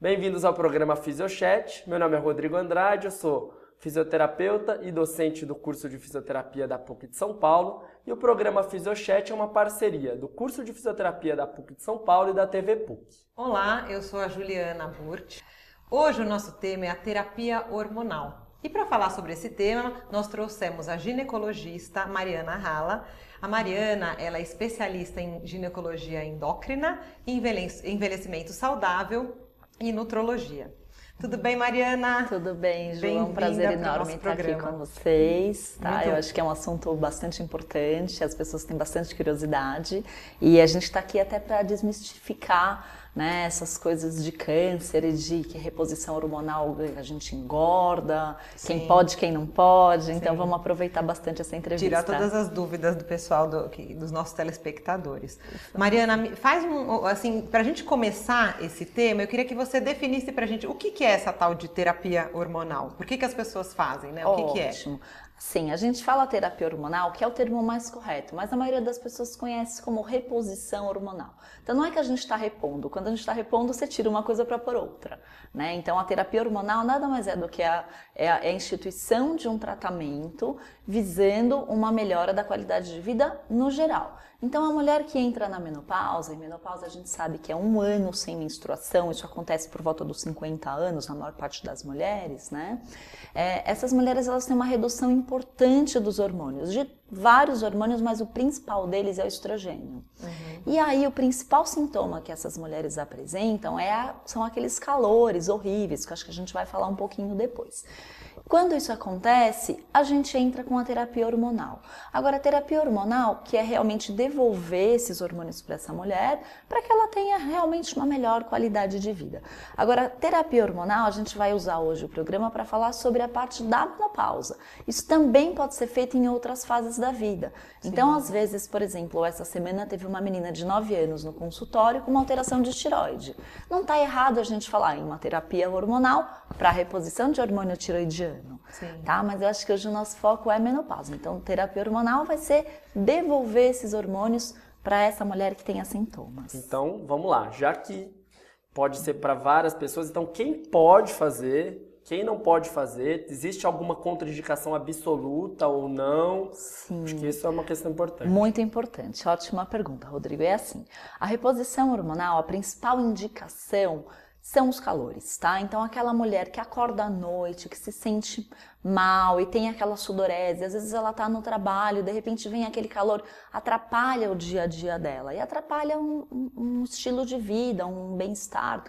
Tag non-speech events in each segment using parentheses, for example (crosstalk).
Bem-vindos ao programa Fisiochat. Meu nome é Rodrigo Andrade, eu sou fisioterapeuta e docente do curso de fisioterapia da PUC de São Paulo. E o programa Fisiochat é uma parceria do curso de fisioterapia da PUC de São Paulo e da TV PUC. Olá, eu sou a Juliana Burt. Hoje o nosso tema é a terapia hormonal. E para falar sobre esse tema, nós trouxemos a ginecologista Mariana Rala. A Mariana, ela é especialista em ginecologia endócrina, envelhecimento saudável e nutrologia. Tudo bem, Mariana? Tudo bem, Ju. É um prazer enorme estar programa. aqui com vocês. Tá? Muito... Eu acho que é um assunto bastante importante, as pessoas têm bastante curiosidade e a gente está aqui até para desmistificar né, essas coisas de câncer e de que reposição hormonal a gente engorda, Sim. quem pode, quem não pode. Então vamos aproveitar bastante essa entrevista. Tirar todas as dúvidas do pessoal, do, dos nossos telespectadores. Mariana, faz um, assim, para a gente começar esse tema, eu queria que você definisse para a gente o que, que, é essa tal de terapia hormonal. Por que, que as pessoas fazem, né? O que, que é? Sim, a gente fala terapia hormonal, que é o termo mais correto, mas a maioria das pessoas conhece como reposição hormonal. Então não é que a gente está repondo, quando a gente está repondo, você tira uma coisa para pôr outra. Né? Então a terapia hormonal nada mais é do que a, é a, é a instituição de um tratamento visando uma melhora da qualidade de vida no geral. Então, a mulher que entra na menopausa, e menopausa a gente sabe que é um ano sem menstruação, isso acontece por volta dos 50 anos na maior parte das mulheres, né? É, essas mulheres elas têm uma redução importante dos hormônios, de vários hormônios, mas o principal deles é o estrogênio. Uhum. E aí, o principal sintoma que essas mulheres apresentam é a, são aqueles calores horríveis, que acho que a gente vai falar um pouquinho depois. Quando isso acontece, a gente entra com a terapia hormonal. Agora, a terapia hormonal, que é realmente devolver esses hormônios para essa mulher, para que ela tenha realmente uma melhor qualidade de vida. Agora, terapia hormonal, a gente vai usar hoje o programa para falar sobre a parte da menopausa. Isso também pode ser feito em outras fases da vida. Sim. Então, às vezes, por exemplo, essa semana teve uma menina de 9 anos no consultório com uma alteração de tiroide. Não está errado a gente falar em uma terapia hormonal para reposição de hormônio tiroidiano ano. Sim. Tá? Mas eu acho que hoje o nosso foco é menopausa. Então, terapia hormonal vai ser devolver esses hormônios para essa mulher que tenha sintomas. Então, vamos lá. Já que pode ser para várias pessoas, então quem pode fazer quem não pode fazer? Existe alguma contraindicação absoluta ou não? Sim. Acho que isso é uma questão importante. Muito importante. Ótima pergunta, Rodrigo. É assim: a reposição hormonal, a principal indicação são os calores, tá? Então aquela mulher que acorda à noite, que se sente mal e tem aquela sudorese, às vezes ela tá no trabalho, de repente vem aquele calor, atrapalha o dia a dia dela e atrapalha um, um estilo de vida, um bem-estar.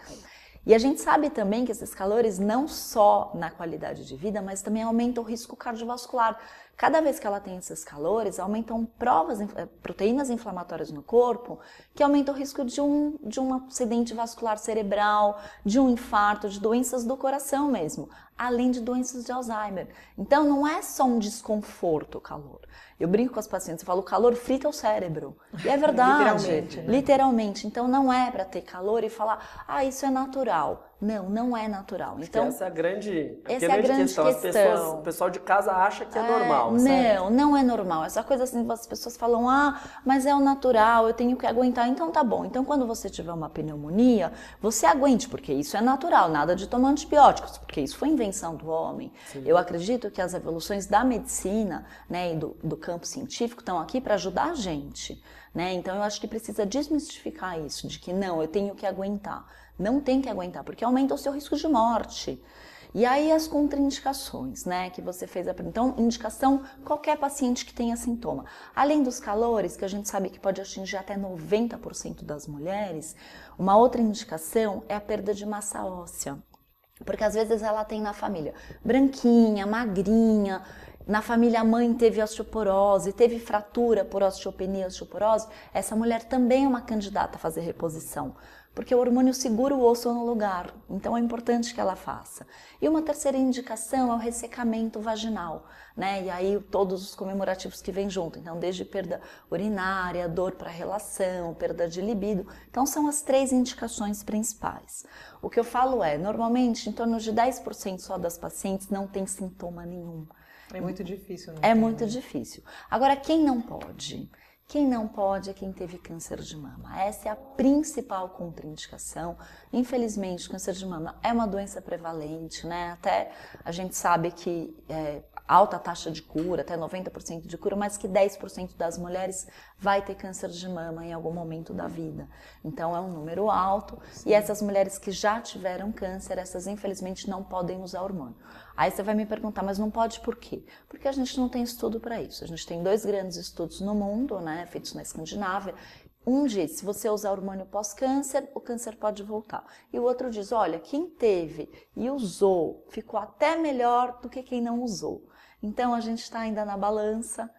E a gente sabe também que esses calores não só na qualidade de vida, mas também aumentam o risco cardiovascular. Cada vez que ela tem esses calores, aumentam provas, eh, proteínas inflamatórias no corpo, que aumentam o risco de um, de um acidente vascular cerebral, de um infarto, de doenças do coração mesmo, além de doenças de Alzheimer. Então não é só um desconforto o calor. Eu brinco com as pacientes, eu falo, o calor frita o cérebro. E é (laughs) verdade. literalmente. Né? Literalmente. Então não é para ter calor e falar, ah, isso é natural. Não, não é natural. então essa é a grande, essa é a grande questão. questão. Pessoas, o pessoal de casa acha que é, é normal. Não, sabe? não é normal. Essa coisa assim, as pessoas falam, ah, mas é o natural, eu tenho que aguentar. Então tá bom. Então quando você tiver uma pneumonia, você aguente, porque isso é natural. Nada de tomar antibióticos, porque isso foi invenção do homem. Sim. Eu acredito que as evoluções da medicina, né, e do, do campo científico estão aqui para ajudar a gente. Né? Então eu acho que precisa desmistificar isso, de que não, eu tenho que aguentar. Não tem que aguentar, porque aumenta o seu risco de morte. E aí as contraindicações, né, que você fez a Então, indicação qualquer paciente que tenha sintoma. Além dos calores, que a gente sabe que pode atingir até 90% das mulheres, uma outra indicação é a perda de massa óssea. Porque às vezes ela tem na família branquinha, magrinha, na família a mãe teve osteoporose, teve fratura por osteopenia, osteoporose, essa mulher também é uma candidata a fazer reposição porque o hormônio segura o osso no lugar, então é importante que ela faça. E uma terceira indicação é o ressecamento vaginal, né? E aí todos os comemorativos que vêm junto, então desde perda urinária, dor para relação, perda de libido, então são as três indicações principais. O que eu falo é, normalmente em torno de 10% só das pacientes não tem sintoma nenhum. É muito difícil, né? É muito difícil. Agora, quem não pode? Quem não pode é quem teve câncer de mama. Essa é a principal contraindicação. Infelizmente, câncer de mama é uma doença prevalente, né? Até a gente sabe que é, alta taxa de cura, até 90% de cura, mas que 10% das mulheres vai ter câncer de mama em algum momento da vida. Então é um número alto Sim. e essas mulheres que já tiveram câncer, essas infelizmente não podem usar hormônio. Aí você vai me perguntar, mas não pode por quê? Porque a gente não tem estudo para isso. A gente tem dois grandes estudos no mundo, né, feitos na Escandinávia. Um diz, se você usar hormônio pós-câncer, o câncer pode voltar. E o outro diz, olha, quem teve e usou ficou até melhor do que quem não usou. Então a gente está ainda na balança.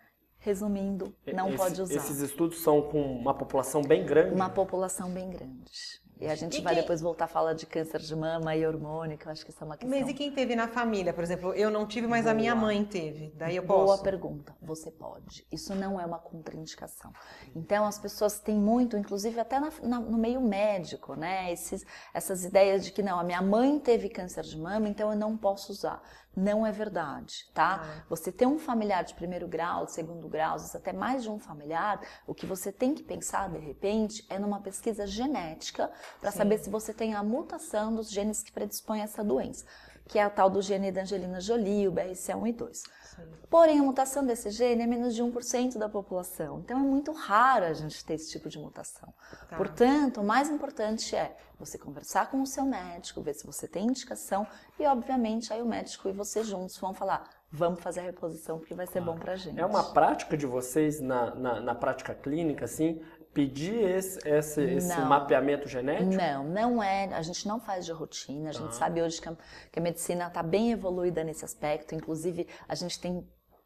Resumindo, não Esse, pode usar. Esses estudos são com uma população bem grande? Uma população bem grande. E a gente e vai quem... depois voltar a falar de câncer de mama e hormônio, que eu acho que isso é uma questão. Mas e quem teve na família? Por exemplo, eu não tive, mas Boa. a minha mãe teve. Daí eu Boa posso. pergunta. Você pode. Isso não é uma contraindicação. Então as pessoas têm muito, inclusive até na, na, no meio médico, né? Esses, essas ideias de que não, a minha mãe teve câncer de mama, então eu não posso usar. Não é verdade, tá? Ah. Você ter um familiar de primeiro grau, de segundo grau, às vezes até mais de um familiar, o que você tem que pensar de repente é numa pesquisa genética para saber se você tem a mutação dos genes que predispõem a essa doença, que é a tal do gene da Angelina Jolie, o BRCA1 e 2. Porém, a mutação desse gene é menos de 1% da população. Então, é muito raro a gente ter esse tipo de mutação. Tá. Portanto, o mais importante é você conversar com o seu médico, ver se você tem indicação e, obviamente, aí o médico e você juntos vão falar vamos fazer a reposição porque vai ser bom pra gente. É uma prática de vocês na, na, na prática clínica, assim, pedir esse, esse, esse mapeamento genético? Não, não é. A gente não faz de rotina. A gente ah. sabe hoje que a, que a medicina está bem evoluída nesse aspecto. Inclusive, a gente tem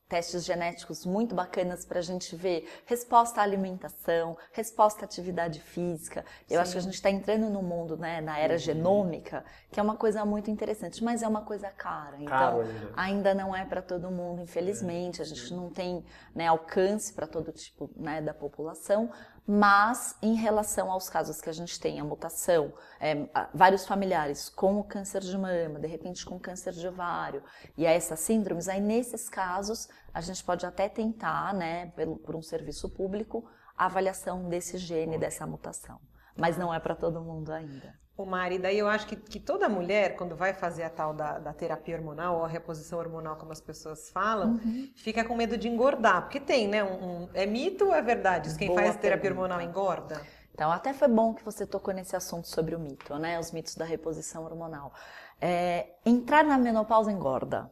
testes genéticos muito bacanas para a gente ver resposta à alimentação, resposta à atividade física. Eu Sim. acho que a gente está entrando no mundo, né, na era uhum. genômica, que é uma coisa muito interessante, mas é uma coisa cara. Então, Caro ainda. ainda não é para todo mundo, infelizmente. É. A gente não tem né, alcance para todo tipo né, da população, mas em relação aos casos que a gente tem, a mutação, é, vários familiares com o câncer de mama, de repente com câncer de ovário, e a essas síndromes, aí nesses casos a gente pode até tentar, né, por, um serviço público, a avaliação desse gene, dessa mutação. Mas não é para todo mundo ainda. O Mari, daí eu acho que, que toda mulher, quando vai fazer a tal da, da terapia hormonal, ou a reposição hormonal, como as pessoas falam, uhum. fica com medo de engordar. Porque tem, né? Um, um, é mito ou é verdade? Quem Boa faz terapia hormonal engorda? Então, até foi bom que você tocou nesse assunto sobre o mito, né? Os mitos da reposição hormonal. É, entrar na menopausa engorda.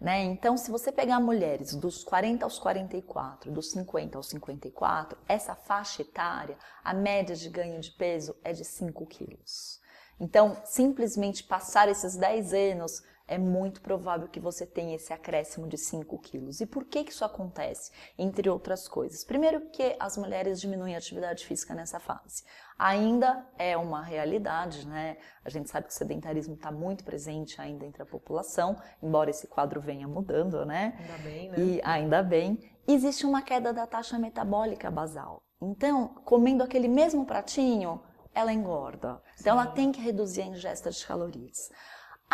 Né? Então, se você pegar mulheres dos 40 aos 44, dos 50 aos 54, essa faixa etária, a média de ganho de peso é de 5 quilos. Então, simplesmente passar esses 10 anos é muito provável que você tenha esse acréscimo de 5 quilos. E por que, que isso acontece? Entre outras coisas. Primeiro, porque as mulheres diminuem a atividade física nessa fase. Ainda é uma realidade, né? A gente sabe que o sedentarismo está muito presente ainda entre a população, embora esse quadro venha mudando, né? Ainda bem, né? E ainda bem. Existe uma queda da taxa metabólica basal. Então, comendo aquele mesmo pratinho, ela engorda. Então, Sim. ela tem que reduzir a ingesta de calorias.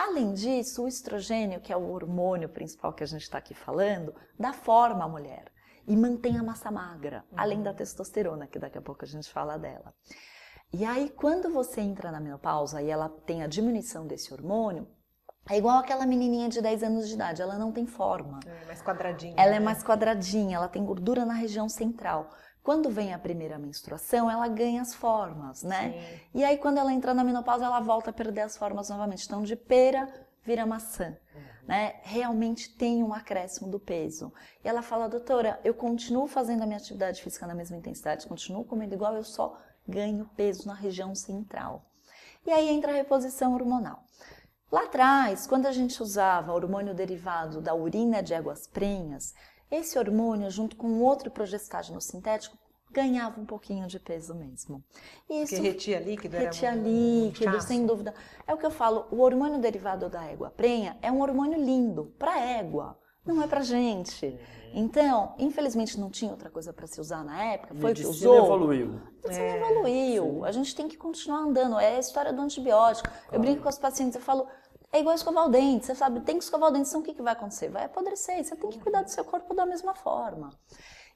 Além disso, o estrogênio, que é o hormônio principal que a gente está aqui falando, dá forma à mulher e mantém a massa magra, uhum. além da testosterona, que daqui a pouco a gente fala dela. E aí, quando você entra na menopausa e ela tem a diminuição desse hormônio, é igual aquela menininha de 10 anos de idade, ela não tem forma. É mais quadradinha. Ela é né? é mais quadradinha, ela tem gordura na região central. Quando vem a primeira menstruação, ela ganha as formas, né? Sim. E aí, quando ela entra na menopausa, ela volta a perder as formas novamente. Então, de pera vira maçã. Uhum. Né? Realmente tem um acréscimo do peso. E ela fala, doutora, eu continuo fazendo a minha atividade física na mesma intensidade, continuo comendo igual, eu só ganho peso na região central. E aí entra a reposição hormonal. Lá atrás, quando a gente usava hormônio derivado da urina de éguas prenhas, esse hormônio, junto com outro progestágeno sintético, ganhava um pouquinho de peso mesmo. Isso, Porque retia líquido retia era líquido, sem dúvida. É o que eu falo, o hormônio derivado da égua prenha é um hormônio lindo para égua, não é para gente. Então, infelizmente não tinha outra coisa para se usar na época, foi o que usou. evoluiu. Medicina é, evoluiu. Sim. A gente tem que continuar andando, é a história do antibiótico. Claro. Eu brinco com os pacientes, eu falo, é igual escovar o dente, você sabe, tem que escovar o dente, então o que, que vai acontecer? Vai apodrecer, você tem que cuidar do seu corpo da mesma forma.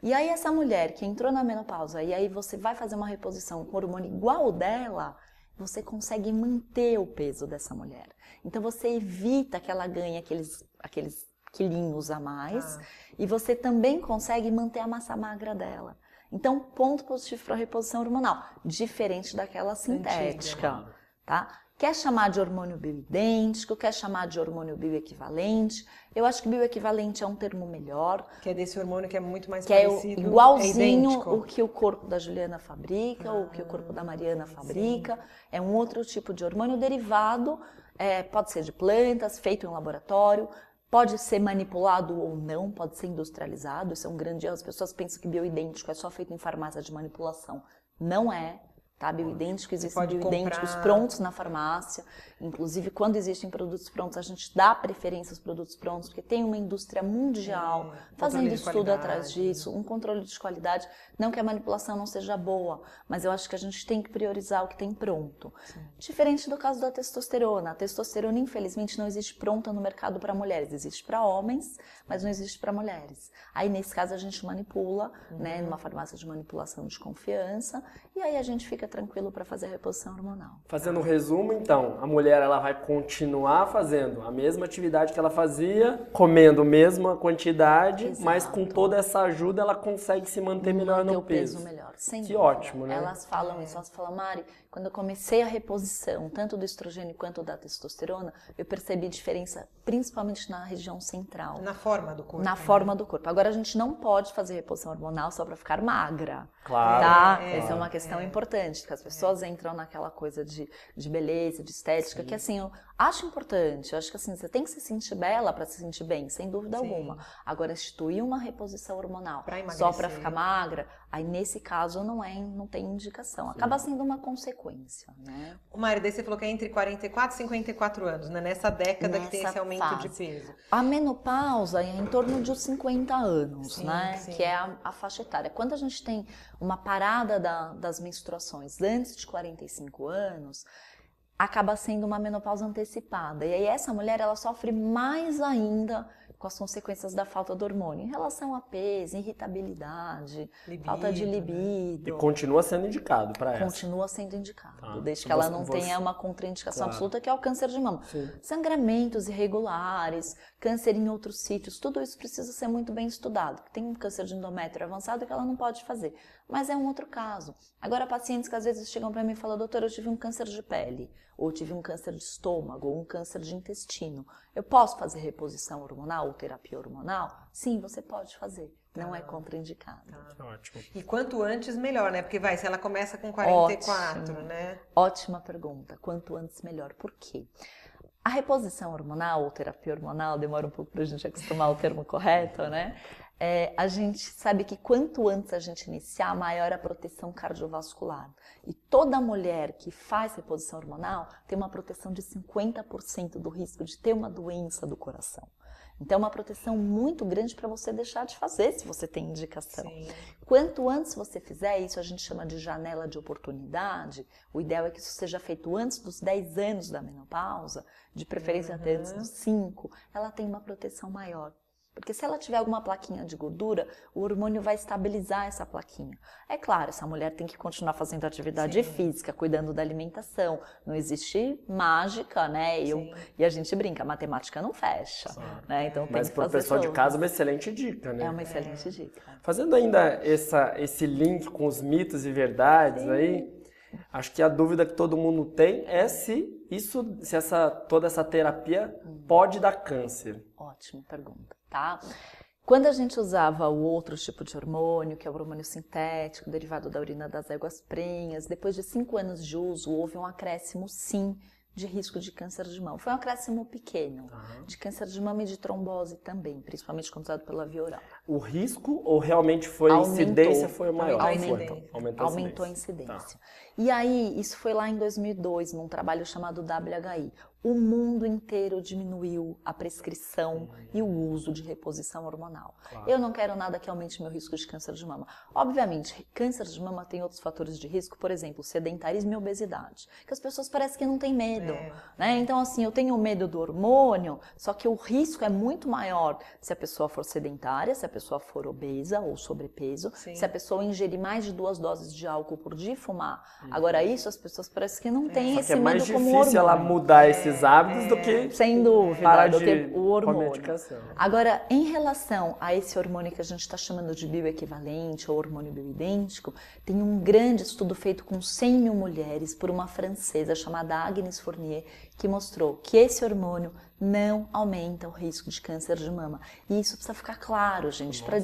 E aí essa mulher que entrou na menopausa e aí você vai fazer uma reposição com hormônio igual o dela, você consegue manter o peso dessa mulher. Então você evita que ela ganhe aqueles, aqueles quilinhos a mais ah. e você também consegue manter a massa magra dela. Então, ponto positivo para a reposição hormonal, diferente daquela sintética, Antiga. tá? Quer chamar de hormônio bioidêntico, quer chamar de hormônio bioequivalente. Eu acho que bioequivalente é um termo melhor. Que é desse hormônio que é muito mais que é parecido. É igualzinho é o que o corpo da Juliana fabrica, ah, o que o corpo da Mariana fabrica. Sim. É um outro tipo de hormônio derivado, é, pode ser de plantas, feito em laboratório, Pode ser manipulado ou não, pode ser industrializado. Isso é um grande erro. As pessoas pensam que bioidêntico é só feito em farmácia de manipulação. Não é tá? Bioidêntico, existem bioidênticos comprar... prontos na farmácia. Inclusive, quando existem produtos prontos, a gente dá preferência aos produtos prontos, porque tem uma indústria mundial é, fazendo estudo atrás disso, um controle de qualidade. Não que a manipulação não seja boa, mas eu acho que a gente tem que priorizar o que tem pronto. Sim. Diferente do caso da testosterona. A testosterona, infelizmente, não existe pronta no mercado para mulheres. Existe para homens, mas não existe para mulheres. Aí, nesse caso, a gente manipula, uhum. né, numa farmácia de manipulação de confiança, e aí a gente fica tranquilo para fazer a reposição hormonal. Fazendo um resumo, então, a mulher ela vai continuar fazendo a mesma atividade que ela fazia, comendo a mesma quantidade, Exato. mas com toda essa ajuda ela consegue se manter melhor no peso. peso melhor, sem Que dúvida. ótimo, né? Elas falam isso, elas falam, Mari, quando eu comecei a reposição, tanto do estrogênio quanto da testosterona, eu percebi diferença principalmente na região central. Na forma do corpo. Na né? forma do corpo. Agora a gente não pode fazer reposição hormonal só para ficar magra. Claro. Tá? É, Essa é uma questão é. importante, que as pessoas é. entram naquela coisa de, de beleza, de estética, Sim. que assim, eu acho importante. Eu acho que assim, você tem que se sentir bela para se sentir bem, sem dúvida Sim. alguma. Agora, instituir uma reposição hormonal pra só para ficar magra, aí nesse caso não é, não tem indicação. Acaba sendo uma consequência, né? O daí você falou que é entre 44 e 54 anos, né? Nessa década Nessa que tem esse aumento fase. de peso. A menopausa é em torno de 50 anos, sim, né? Sim. Que é a, a, faixa etária. Quando a gente tem uma parada da, das menstruações antes de 45 anos, acaba sendo uma menopausa antecipada. E aí essa mulher ela sofre mais ainda com as consequências da falta do hormônio, em relação a peso, irritabilidade, libido, falta de né? libido. E continua sendo indicado para essa. Continua sendo indicado, ah, desde que ela não você... tenha uma contraindicação claro. absoluta, que é o câncer de mama. Sim. Sangramentos irregulares, câncer em outros sítios, tudo isso precisa ser muito bem estudado. Tem um câncer de endométrio avançado que ela não pode fazer, mas é um outro caso. Agora, pacientes que às vezes chegam para mim e falam, doutora, eu tive um câncer de pele, ou tive um câncer de estômago, ou um câncer de intestino. Eu posso fazer reposição hormonal ou terapia hormonal? Sim, você pode fazer. Não é ah, é contraindicado. Tá. Ótimo. E quanto antes, melhor, né? Porque vai, se ela começa com 44, Ótimo. né? Ótima pergunta. Quanto antes, melhor. Por quê? A reposição hormonal ou terapia hormonal, demora um pouco para a gente acostumar o termo correto, né? É, a gente sabe que quanto antes a gente iniciar, maior a proteção cardiovascular. E toda mulher que faz reposição hormonal tem uma proteção de 50% do risco de ter uma doença do coração. Então, é uma proteção muito grande para você deixar de fazer se você tem indicação. Sim. Quanto antes você fizer isso, a gente chama de janela de oportunidade. O ideal é que isso seja feito antes dos 10 anos da menopausa, de preferência uhum. até antes dos 5. Ela tem uma proteção maior. Porque se ela tiver alguma plaquinha de gordura, o hormônio vai estabilizar essa plaquinha. É claro, essa mulher tem que continuar fazendo atividade Sim. física, cuidando da alimentação. Não existe mágica, né? E, eu, e a gente brinca, a matemática não fecha. Né? Então Mas para o pessoal de casa, uma excelente dica, né? É uma excelente é. dica. Fazendo ainda essa, esse link com os mitos e verdades Sim. aí, acho que a dúvida que todo mundo tem é se isso, se essa, toda essa terapia hum. pode dar câncer. Ótima pergunta tá? Quando a gente usava o outro tipo de hormônio, que é o hormônio sintético, derivado da urina das éguas prenhas, depois de cinco anos de uso, houve um acréscimo, sim, de risco de câncer de mama. Foi um acréscimo pequeno, uhum. de câncer de mama e de trombose também, principalmente quando usado pela via oral. O risco ou realmente foi a incidência foi maior? Aumentou, aumentou, aumentou, aumentou a incidência. Tá. E aí, isso foi lá em 2002, num trabalho chamado WHI o mundo inteiro diminuiu a prescrição e o uso de reposição hormonal. Claro. Eu não quero nada que aumente meu risco de câncer de mama. Obviamente, câncer de mama tem outros fatores de risco, por exemplo, sedentarismo e obesidade, que as pessoas parecem que não têm medo. É. Né? Então, assim, eu tenho medo do hormônio, só que o risco é muito maior se a pessoa for sedentária, se a pessoa for obesa ou sobrepeso, Sim. se a pessoa ingerir mais de duas doses de álcool por dia e fumar. Uhum. Agora, isso as pessoas parecem que não têm é. esse medo como hormônio. é mais difícil ela mudar esses hábitos do que Sem dúvida, parar do que o hormônio. Agora, em relação a esse hormônio que a gente está chamando de bioequivalente ou hormônio bioidêntico, tem um grande estudo feito com 100 mil mulheres por uma francesa chamada Agnes Fournier, que mostrou que esse hormônio não aumenta o risco de câncer de mama. E isso precisa ficar claro, gente, para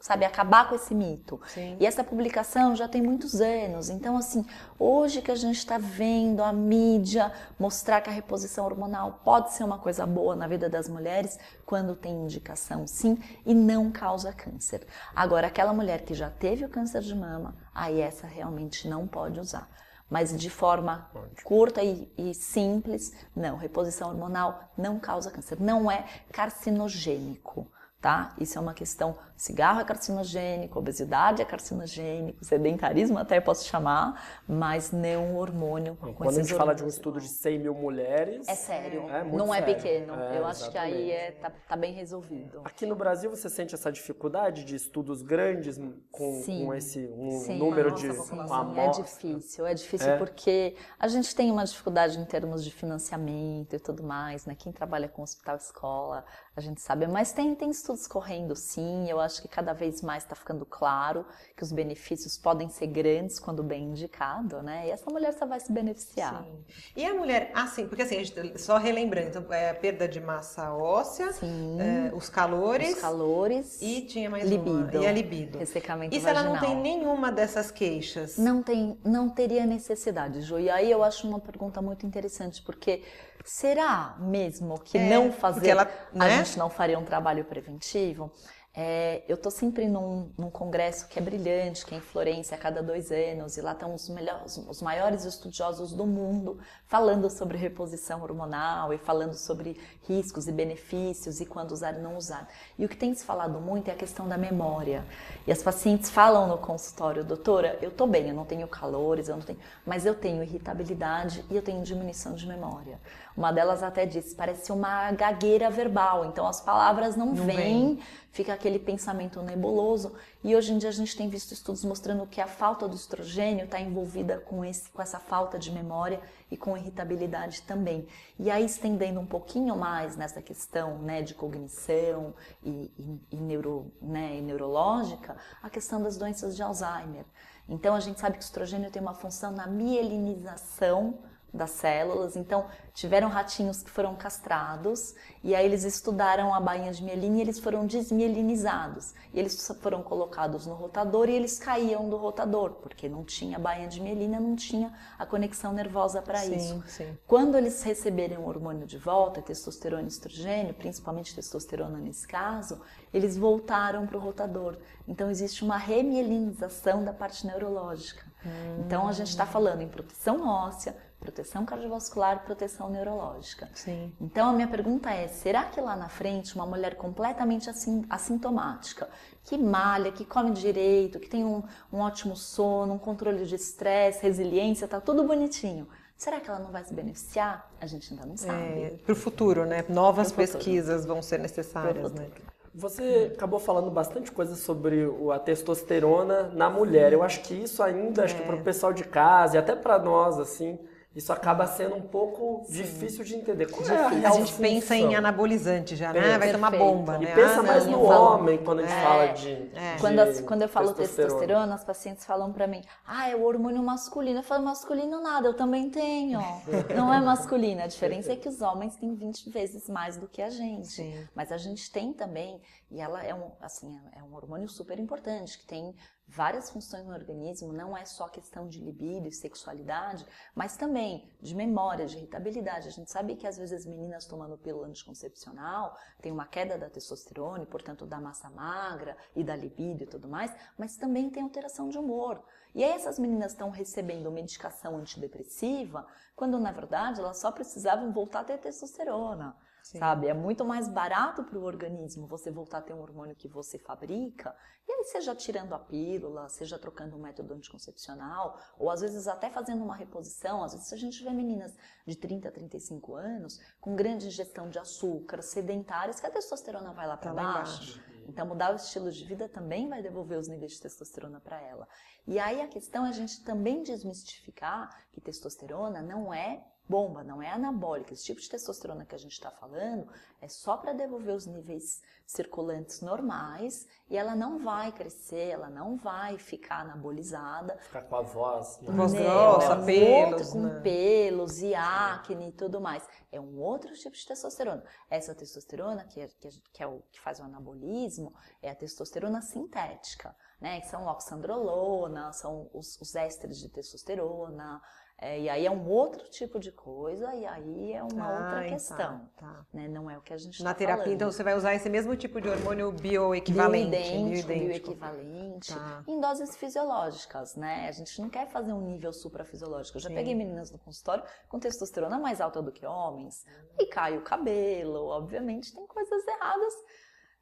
sabe acabar com esse mito. Sim. E essa publicação já tem muitos anos. Então, assim, hoje que a gente está vendo a mídia mostrar que a reposição hormonal pode ser uma coisa boa na vida das mulheres, quando tem indicação, sim, e não causa câncer. Agora, aquela mulher que já teve o câncer de mama, aí essa realmente não pode usar mas de forma Pode. curta e, e, simples, não. Reposição hormonal não causa câncer, não é carcinogênico tá? Isso é uma questão. Cigarro é carcinogênico, obesidade é carcinogênico, sedentarismo até posso chamar, mas não hormônio. Quando a gente fala de um estudo de 100 mil mulheres. É sério, é não é sério. é pequeno. É, Eu acho exatamente. que aí é, tá, tá, bem resolvido. Aqui no Brasil você sente essa dificuldade de estudos grandes com, com esse um sim, número de. Sim. É difícil, é difícil é. porque a gente tem uma dificuldade em termos de financiamento e tudo mais, né? Quem trabalha com hospital escola, a gente sabe, mas tem, tem estudos correndo sim, eu acho que cada vez mais está ficando claro que os benefícios podem ser grandes quando bem indicado, né? E essa mulher só vai se beneficiar. Sim. E a mulher, assim, porque assim, só relembrando, então, é a perda de massa óssea, é, os calores. Os calores. E tinha mais libido. Uma, e a libido. Ressecamento E se vaginal. ela não tem nenhuma dessas queixas? Não tem, não teria necessidade, Ju. E aí eu acho uma pergunta muito interessante, porque será mesmo que é, não fazer, ela, né? a gente não faria um trabalho preventivo? É, eu estou sempre num, num, congresso que é brilhante, que é em Florença, a cada dois anos, e lá estão os, melhores, os maiores estudiosos do mundo falando sobre reposição hormonal e falando sobre riscos e benefícios e quando usar e não usar. E o que tem se falado muito é a questão da memória. E as pacientes falam no consultório, doutora, eu estou bem, eu não tenho calores, eu não tenho, mas eu tenho irritabilidade e eu tenho diminuição de memória. Uma delas até disse, parece uma gagueira verbal, então as palavras não, não vêm, vem. Fica aquele pensamento nebuloso. E hoje em dia a gente tem visto estudos mostrando que a falta do estrogênio está envolvida com, esse, com essa falta de memória e com irritabilidade também. E aí estendendo um pouquinho mais nessa questão né, de cognição e, e, e, neuro, né, e neurológica, a questão das doenças de Alzheimer. Então a gente sabe que o estrogênio tem uma função na mielinização das células. Então, tiveram ratinhos que foram castrados e aí eles estudaram a bainha de mielina e eles foram desmielinizados. E eles foram colocados no rotador e eles caíam do rotador, porque não tinha bainha de mielina, não tinha a conexão nervosa para isso. Sim. Quando eles receberem o hormônio de volta, testosterona e estrogênio, principalmente testosterona nesse caso, eles voltaram para o rotador. Então, existe uma remielinização da parte neurológica. Hum. Então, a gente está falando em proteção óssea, proteção cardiovascular, proteção neurológica. Sim. Então a minha pergunta é: será que lá na frente uma mulher completamente assintomática, que malha, que come direito, que tem um, um ótimo sono, um controle de estresse, resiliência, tá tudo bonitinho? Será que ela não vai se beneficiar? A gente ainda não sabe. É, para o futuro, né? Novas pesquisas vão ser necessárias, né? Você acabou falando bastante coisa sobre a testosterona na mulher. Eu acho que isso ainda, acho que para o é. pessoal de casa e até para nós, assim, isso acaba sendo um pouco Sim. difícil de entender. Como é a, a gente função? pensa em anabolizante já, né? É, vai tomar bomba, e né? pensa ah, mais no homem quando a gente é, fala de, é. de quando, as, quando eu falo testosterona. testosterona, as pacientes falam para mim, ah, é o hormônio masculino. Eu falo, masculino nada, eu também tenho. (laughs) Não é masculino. A diferença é que os homens têm 20 vezes mais do que a gente. Sim. Mas a gente tem também, e ela é um, assim, é um hormônio super importante, que tem várias funções no organismo, não é só questão de libido e sexualidade, mas também de memória, de irritabilidade. A gente sabe que às vezes as meninas tomando pílula anticoncepcional tem uma queda da testosterona, e, portanto da massa magra e da libido e tudo mais, mas também tem alteração de humor. E aí essas meninas estão recebendo medicação antidepressiva, quando na verdade elas só precisavam voltar a ter testosterona. Sim. sabe? É muito mais barato para o organismo você voltar a ter um hormônio que você fabrica, e aí seja tirando a pílula, seja trocando um método anticoncepcional, ou às vezes até fazendo uma reposição. Às vezes a gente vê meninas de 30 a 35 anos com grande ingestão de açúcar, sedentárias, que a testosterona vai lá para tá baixo. Então mudar o estilo de vida também vai devolver os níveis de testosterona para ela. E aí a questão é a gente também desmistificar que testosterona não é bomba, não é anabólica. Esse tipo de testosterona que a gente está falando é só para devolver os níveis circulantes normais e ela não vai crescer, ela não vai ficar anabolizada. Ficar com a voz, né? voz grossa, é um pelos, outro, né? com pelos e acne e tudo mais. É um outro tipo de testosterona. Essa testosterona que é, que, é, que, é o que faz o anabolismo é a testosterona sintética, né? Que são oxandrolona, são os, os ésteres de testosterona, é, e aí é um outro tipo de coisa, e aí é uma ah, outra então, questão. Tá, tá. Né? Não é o que a gente Na tá terapia, falando. então, você vai usar esse mesmo tipo de hormônio bioequivalente. Bioidêntico, bioequivalente, tá. em doses fisiológicas, né? A gente não quer fazer um nível suprafisiológico. Eu já Sim. peguei meninas no consultório com testosterona mais alta do que homens, e cai o cabelo, obviamente tem coisas erradas.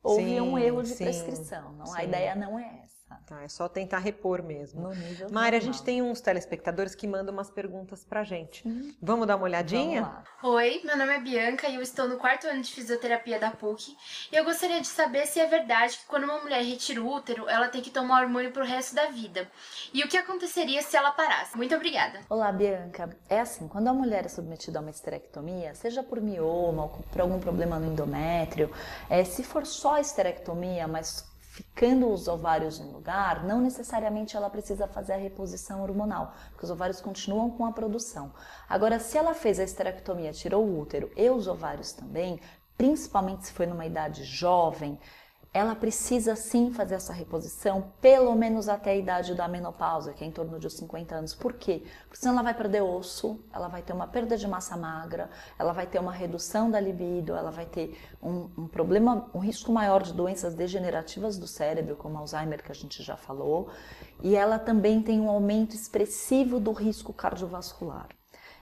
Houve sim, um erro de sim, prescrição. Não, a ideia não é essa. Tá, é só tentar repor mesmo. No Mária, a gente tem uns telespectadores que mandam umas perguntas pra gente. Hum. Vamos dar uma olhadinha? Oi, meu nome é Bianca e eu estou no quarto ano de fisioterapia da PUC. E eu gostaria de saber se é verdade que quando uma mulher retira o útero, ela tem que tomar hormônio pro resto da vida. E o que aconteceria se ela parasse? Muito obrigada. Olá, Bianca. É assim, quando a mulher é submetida a uma esterectomia, seja por mioma ou por algum problema no endométrio, é, se for só esterectomia, mas ficando os ovários no lugar, não necessariamente ela precisa fazer a reposição hormonal, porque os ovários continuam com a produção. Agora, se ela fez a esterectomia, tirou o útero e os ovários também, principalmente se foi numa idade jovem, ela precisa sim fazer essa reposição, pelo menos até a idade da menopausa, que é em torno de 50 anos. Por quê? Porque senão ela vai perder osso, ela vai ter uma perda de massa magra, ela vai ter uma redução da libido, ela vai ter um, um problema, um risco maior de doenças degenerativas do cérebro, como Alzheimer, que a gente já falou, e ela também tem um aumento expressivo do risco cardiovascular.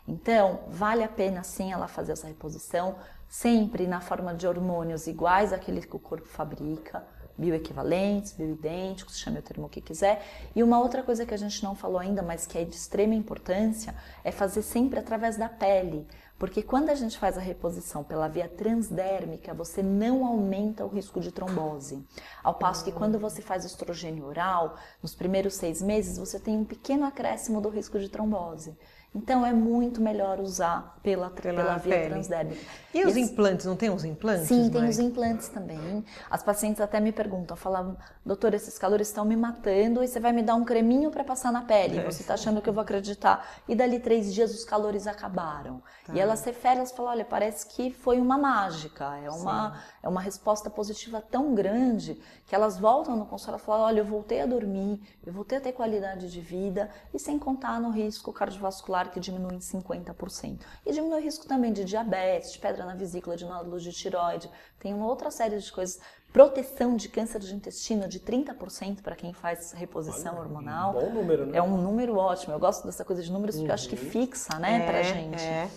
Então, vale a pena sim ela fazer essa reposição, sempre na forma de hormônios iguais àqueles que o corpo fabrica, bioequivalentes, bioidênticos, chame o termo que quiser. E uma outra coisa que a gente não falou ainda, mas que é de extrema importância, é fazer sempre através da pele. Porque quando a gente faz a reposição pela via transdérmica, você não aumenta o risco de trombose. Ao passo que quando você faz estrogênio oral, nos primeiros seis meses, você tem um pequeno acréscimo do risco de trombose. Então é muito melhor usar pela, pela, pela via pele. transdérmica. E os implantes, não tem os implantes? Sim, tem os implantes também. As pacientes até me perguntam, falavam, doutor, esses calores estão me matando e você vai me dar um creminho para passar na pele. É. Você está achando que eu vou acreditar? E dali três dias os calores acabaram. Tá. E elas referem, elas falam, olha, parece que foi uma mágica, é uma, é uma resposta positiva tão grande que elas voltam no consultório e falam, olha, eu voltei a dormir, eu voltei a ter qualidade de vida e sem contar no risco cardiovascular que diminui em 50%. E diminui o risco também de diabetes, de pedra na vesícula, de nódulos de tiroide. Tem uma outra série de coisas. Proteção de câncer de intestino de 30% para quem faz reposição Olha, hormonal. Um bom número, né? É um número ótimo. Eu gosto dessa coisa de números porque uhum. eu acho que uhum. fixa, né, é, pra gente. É.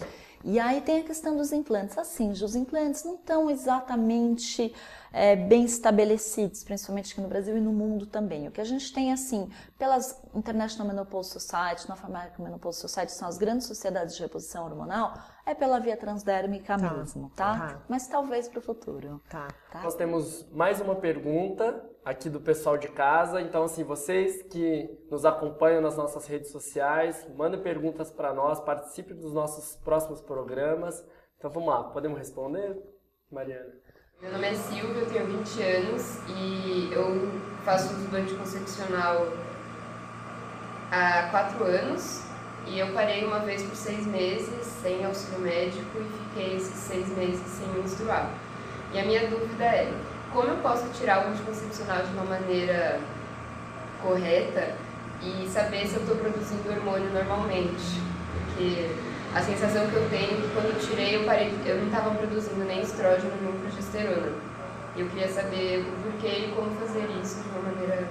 E aí tem a questão dos implantes. Assim, os implantes não estão exatamente é, bem estabelecidos, principalmente aqui no Brasil e no mundo também. O que a gente tem, assim, pelas International Menopause Society, North American Menopause Society, são as grandes sociedades de reposição hormonal, é pela via transdérmica tá. mesmo, tá? tá? Mas talvez para o futuro. Tá. tá. Nós temos mais uma pergunta aqui do pessoal de casa. Então, assim, vocês que nos acompanham nas nossas redes sociais, mandem perguntas para nós, participe dos nossos próximos programas. Então, vamos lá, podemos responder, Mariana? Meu nome é Silvia, eu tenho 20 anos e eu faço uso do anticoncepcional há 4 anos e eu parei uma vez por 6 meses sem auxílio médico e fiquei esses 6 meses sem menstruar. E a minha dúvida é, como eu posso tirar o anticoncepcional de uma maneira correta e saber se eu estou produzindo hormônio normalmente? Porque a sensação que eu tenho é que quando eu tirei eu parei, eu não estava produzindo nem estrógeno nem progesterona. Eu queria saber o porquê e como fazer isso de uma maneira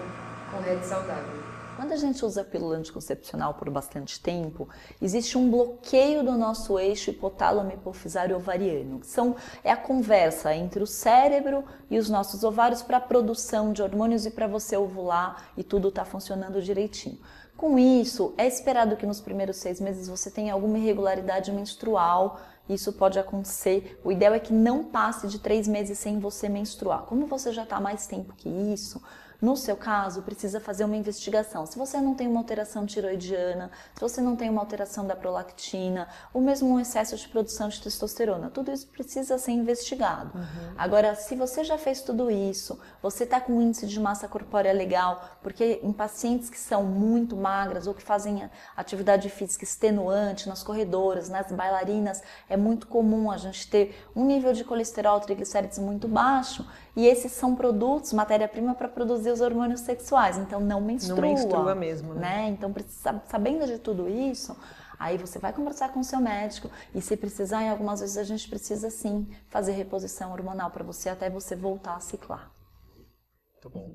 correta e saudável. Quando a gente usa a pílula anticoncepcional por bastante tempo, existe um bloqueio do nosso eixo hipotálamo hipofisário ovariano, que são, é a conversa entre o cérebro e os nossos ovários para a produção de hormônios e para você ovular e tudo está funcionando direitinho. Com isso, é esperado que nos primeiros seis meses você tenha alguma irregularidade menstrual. Isso pode acontecer. O ideal é que não passe de três meses sem você menstruar. Como você já está mais tempo que isso, no seu caso, precisa fazer uma investigação. Se você não tem uma alteração tiroidiana, se você não tem uma alteração da prolactina, ou mesmo um excesso de produção de testosterona, tudo isso precisa ser investigado. Uhum. Agora, se você já fez tudo isso, você está com um índice de massa corpórea legal, porque em pacientes que são muito magras ou que fazem atividade física extenuante nas corredoras, nas bailarinas, é muito comum a gente ter um nível de colesterol, triglicérides muito baixo, e esses são produtos, matéria-prima para produzir os hormônios sexuais, então não menstrua. Não menstrua mesmo, né? né? Então, sabendo de tudo isso, aí você vai conversar com o seu médico e se precisar, em algumas vezes a gente precisa sim fazer reposição hormonal para você até você voltar a ciclar. Muito bom.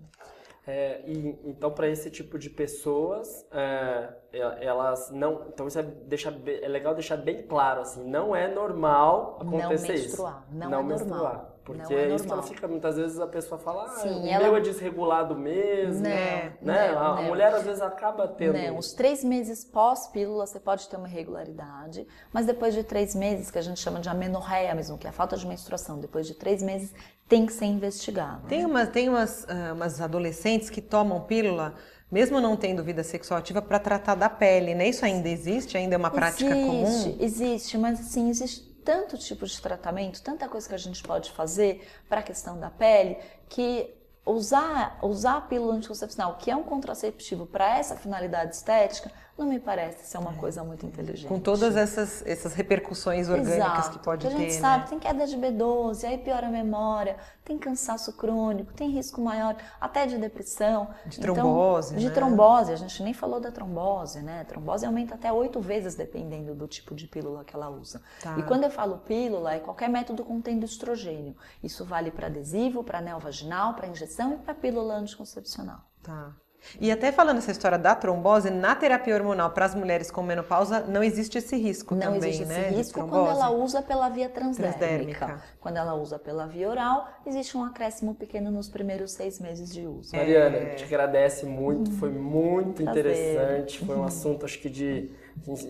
É, e, então, para esse tipo de pessoas, é, elas não. Então, isso é, deixa, é legal deixar bem claro, assim, não é normal acontecer não menstruar, isso. Não, não é menstruar. Normal. Porque é, é isso que ela fica, muitas vezes a pessoa fala, ah, Sim, o ela... meu é desregulado mesmo. Né? né? a, a, mulher às vezes acaba tendo. Não, os três meses pós-pílula você pode ter uma irregularidade, mas depois de três meses, que a gente chama de amenorreia mesmo, que é a falta de menstruação, depois de três meses tem que ser investigado. Tem, umas, tem umas, uh, umas adolescentes que tomam pílula mesmo não tendo vida sexual ativa, para tratar da pele, né? Isso ainda existe? Ainda é uma prática existe, comum? Existe, mas assim, existe tanto tipo de tratamento, tanta coisa que a gente pode fazer para a questão da pele, que usar, usar a pílula anticoncepcional, que é um contraceptivo para essa finalidade estética, não me parece ser uma é. coisa muito inteligente. Com todas essas, essas repercussões orgânicas Exato, que pode ter. A gente né? sabe, tem queda de B12, aí piora a memória, tem cansaço crônico, tem risco maior até de depressão. De então, trombose. De né? trombose, a gente nem falou da trombose, né? A trombose aumenta até oito vezes dependendo do tipo de pílula que ela usa. Tá. E quando eu falo pílula, é qualquer método contendo estrogênio. Isso vale para adesivo, para anel vaginal, para injeção e para pílula anticoncepcional. Tá. E até falando essa história da trombose, na terapia hormonal para as mulheres com menopausa não existe esse risco não também, existe né? Esse risco quando ela usa pela via transdérmica. transdérmica. Quando ela usa pela via oral, existe um acréscimo pequeno nos primeiros seis meses de uso. Mariana, é... te agradece muito, foi muito Prazer. interessante, foi um assunto acho que de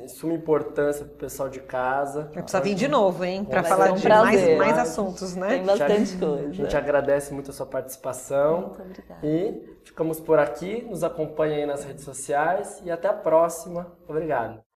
suma importância para o pessoal de casa. Vai precisar vir de novo, hein? Para falar um de mais, mais assuntos, né? Tem bastante coisa. A gente agradece muito a sua participação. Muito obrigada. E ficamos por aqui. Nos acompanhe aí nas redes sociais e até a próxima. Obrigado.